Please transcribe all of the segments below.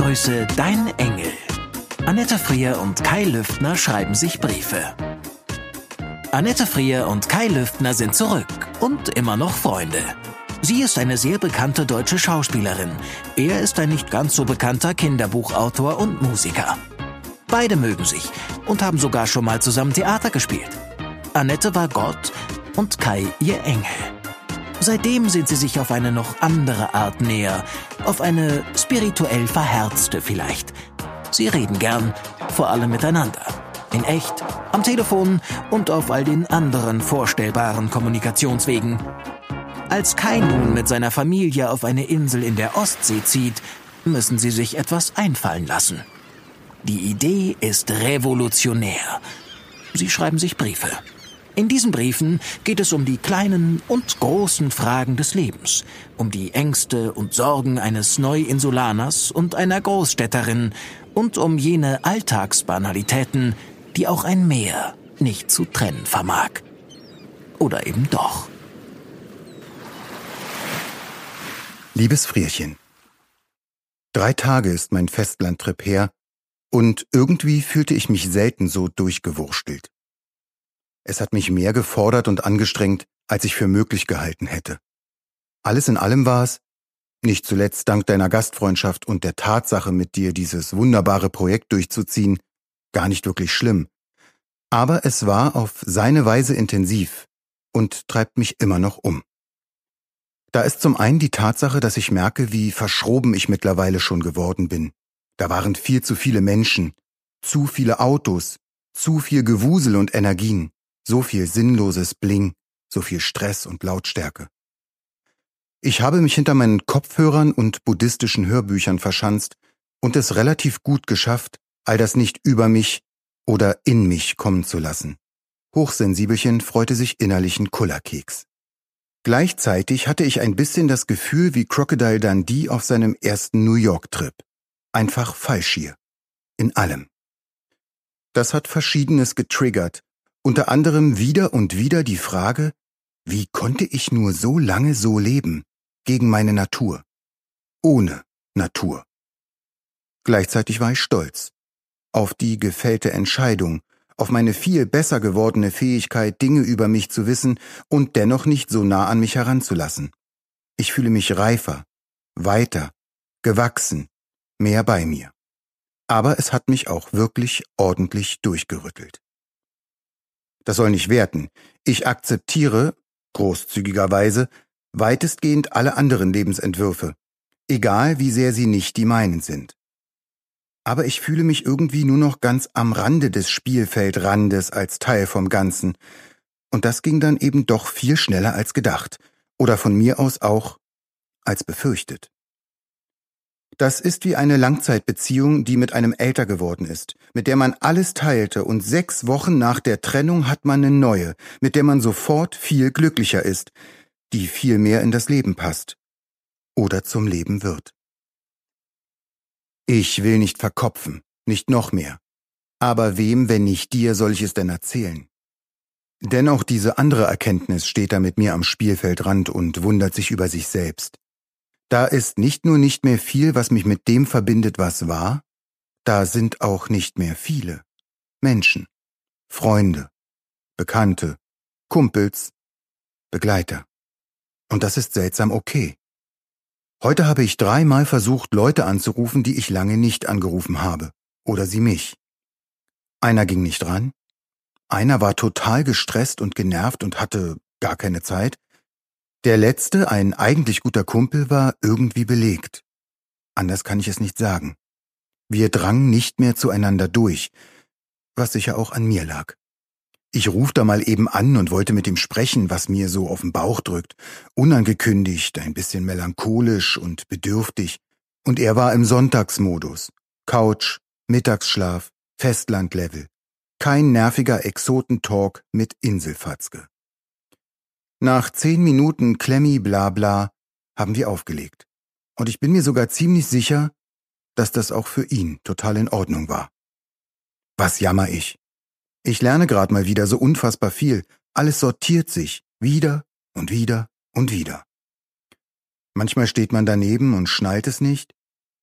Grüße, dein Engel. Annette Frier und Kai Lüftner schreiben sich Briefe. Annette Frier und Kai Lüftner sind zurück und immer noch Freunde. Sie ist eine sehr bekannte deutsche Schauspielerin. Er ist ein nicht ganz so bekannter Kinderbuchautor und Musiker. Beide mögen sich und haben sogar schon mal zusammen Theater gespielt. Annette war Gott und Kai ihr Engel. Seitdem sind sie sich auf eine noch andere Art näher, auf eine spirituell verherzte vielleicht. Sie reden gern, vor allem miteinander. In echt, am Telefon und auf all den anderen vorstellbaren Kommunikationswegen. Als Kai nun mit seiner Familie auf eine Insel in der Ostsee zieht, müssen sie sich etwas einfallen lassen. Die Idee ist revolutionär. Sie schreiben sich Briefe. In diesen Briefen geht es um die kleinen und großen Fragen des Lebens, um die Ängste und Sorgen eines Neuinsulaners und einer Großstädterin und um jene Alltagsbanalitäten, die auch ein Meer nicht zu trennen vermag. Oder eben doch. Liebes Frierchen, drei Tage ist mein Festlandtrip her und irgendwie fühlte ich mich selten so durchgewurstelt. Es hat mich mehr gefordert und angestrengt, als ich für möglich gehalten hätte. Alles in allem war es, nicht zuletzt dank deiner Gastfreundschaft und der Tatsache, mit dir dieses wunderbare Projekt durchzuziehen, gar nicht wirklich schlimm. Aber es war auf seine Weise intensiv und treibt mich immer noch um. Da ist zum einen die Tatsache, dass ich merke, wie verschroben ich mittlerweile schon geworden bin. Da waren viel zu viele Menschen, zu viele Autos, zu viel Gewusel und Energien, so viel sinnloses Bling, so viel Stress und Lautstärke. Ich habe mich hinter meinen Kopfhörern und buddhistischen Hörbüchern verschanzt und es relativ gut geschafft, all das nicht über mich oder in mich kommen zu lassen. Hochsensibelchen freute sich innerlichen Kullerkeks. Gleichzeitig hatte ich ein bisschen das Gefühl wie Crocodile Dundee auf seinem ersten New York-Trip. Einfach falsch hier. In allem. Das hat Verschiedenes getriggert, unter anderem wieder und wieder die Frage, wie konnte ich nur so lange so leben, gegen meine Natur, ohne Natur. Gleichzeitig war ich stolz auf die gefällte Entscheidung, auf meine viel besser gewordene Fähigkeit, Dinge über mich zu wissen und dennoch nicht so nah an mich heranzulassen. Ich fühle mich reifer, weiter, gewachsen, mehr bei mir. Aber es hat mich auch wirklich ordentlich durchgerüttelt. Das soll nicht werten. Ich akzeptiere, großzügigerweise, weitestgehend alle anderen Lebensentwürfe, egal wie sehr sie nicht die meinen sind aber ich fühle mich irgendwie nur noch ganz am Rande des Spielfeldrandes als Teil vom Ganzen. Und das ging dann eben doch viel schneller als gedacht, oder von mir aus auch als befürchtet. Das ist wie eine Langzeitbeziehung, die mit einem älter geworden ist, mit der man alles teilte und sechs Wochen nach der Trennung hat man eine neue, mit der man sofort viel glücklicher ist, die viel mehr in das Leben passt oder zum Leben wird. Ich will nicht verkopfen, nicht noch mehr. Aber wem, wenn nicht dir, soll ich es denn erzählen? Dennoch diese andere Erkenntnis steht da mit mir am Spielfeldrand und wundert sich über sich selbst. Da ist nicht nur nicht mehr viel, was mich mit dem verbindet, was war, da sind auch nicht mehr viele Menschen, Freunde, Bekannte, Kumpels, Begleiter. Und das ist seltsam okay. Heute habe ich dreimal versucht, Leute anzurufen, die ich lange nicht angerufen habe. Oder sie mich. Einer ging nicht ran. Einer war total gestresst und genervt und hatte gar keine Zeit. Der letzte, ein eigentlich guter Kumpel, war irgendwie belegt. Anders kann ich es nicht sagen. Wir drangen nicht mehr zueinander durch, was sicher auch an mir lag. Ich ruf da mal eben an und wollte mit ihm sprechen, was mir so auf den Bauch drückt. Unangekündigt, ein bisschen melancholisch und bedürftig. Und er war im Sonntagsmodus. Couch, Mittagsschlaf, Festlandlevel. Kein nerviger Exotentalk mit Inselfatzke. Nach zehn Minuten Klemmi bla bla haben wir aufgelegt. Und ich bin mir sogar ziemlich sicher, dass das auch für ihn total in Ordnung war. Was jammer ich? Ich lerne gerade mal wieder so unfassbar viel. Alles sortiert sich. Wieder und wieder und wieder. Manchmal steht man daneben und schnallt es nicht.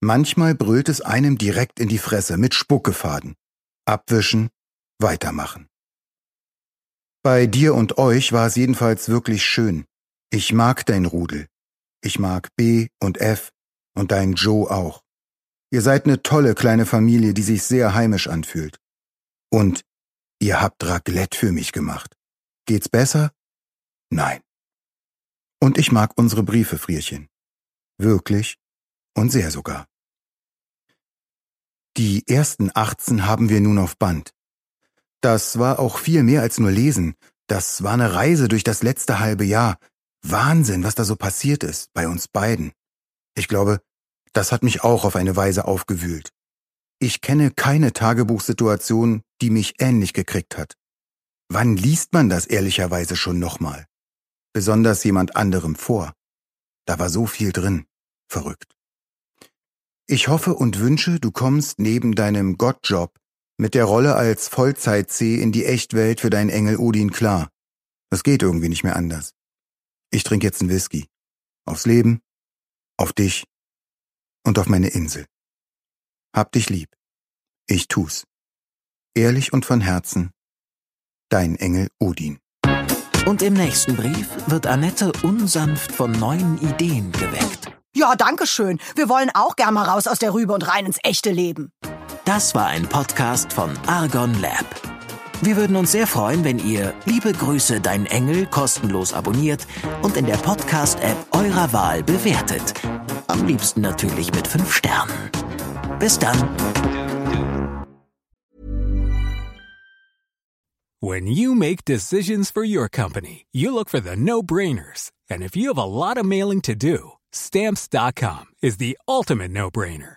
Manchmal brüllt es einem direkt in die Fresse mit Spuckefaden. Abwischen, weitermachen. Bei dir und euch war es jedenfalls wirklich schön. Ich mag dein Rudel. Ich mag B und F und dein Joe auch. Ihr seid eine tolle kleine Familie, die sich sehr heimisch anfühlt. Und Ihr habt Raclette für mich gemacht. Geht's besser? Nein. Und ich mag unsere Briefe, Frierchen. Wirklich und sehr sogar. Die ersten 18 haben wir nun auf Band. Das war auch viel mehr als nur lesen. Das war eine Reise durch das letzte halbe Jahr. Wahnsinn, was da so passiert ist, bei uns beiden. Ich glaube, das hat mich auch auf eine Weise aufgewühlt. Ich kenne keine Tagebuchsituation, die mich ähnlich gekriegt hat. Wann liest man das ehrlicherweise schon nochmal? Besonders jemand anderem vor. Da war so viel drin. Verrückt. Ich hoffe und wünsche, du kommst neben deinem Gottjob mit der Rolle als Vollzeit-C in die Echtwelt für deinen Engel Odin klar. Das geht irgendwie nicht mehr anders. Ich trinke jetzt einen Whisky. Aufs Leben, auf dich und auf meine Insel. Hab dich lieb. Ich tu's. Ehrlich und von Herzen. Dein Engel Odin. Und im nächsten Brief wird Annette unsanft von neuen Ideen geweckt. Ja, danke schön. Wir wollen auch gern mal raus aus der Rübe und rein ins echte Leben. Das war ein Podcast von Argon Lab. Wir würden uns sehr freuen, wenn ihr Liebe Grüße, dein Engel kostenlos abonniert und in der Podcast-App eurer Wahl bewertet. Am liebsten natürlich mit 5 Sternen. Bis dann. When you make decisions for your company, you look for the no-brainers. And if you have a lot of mailing to do, stamps.com is the ultimate no-brainer.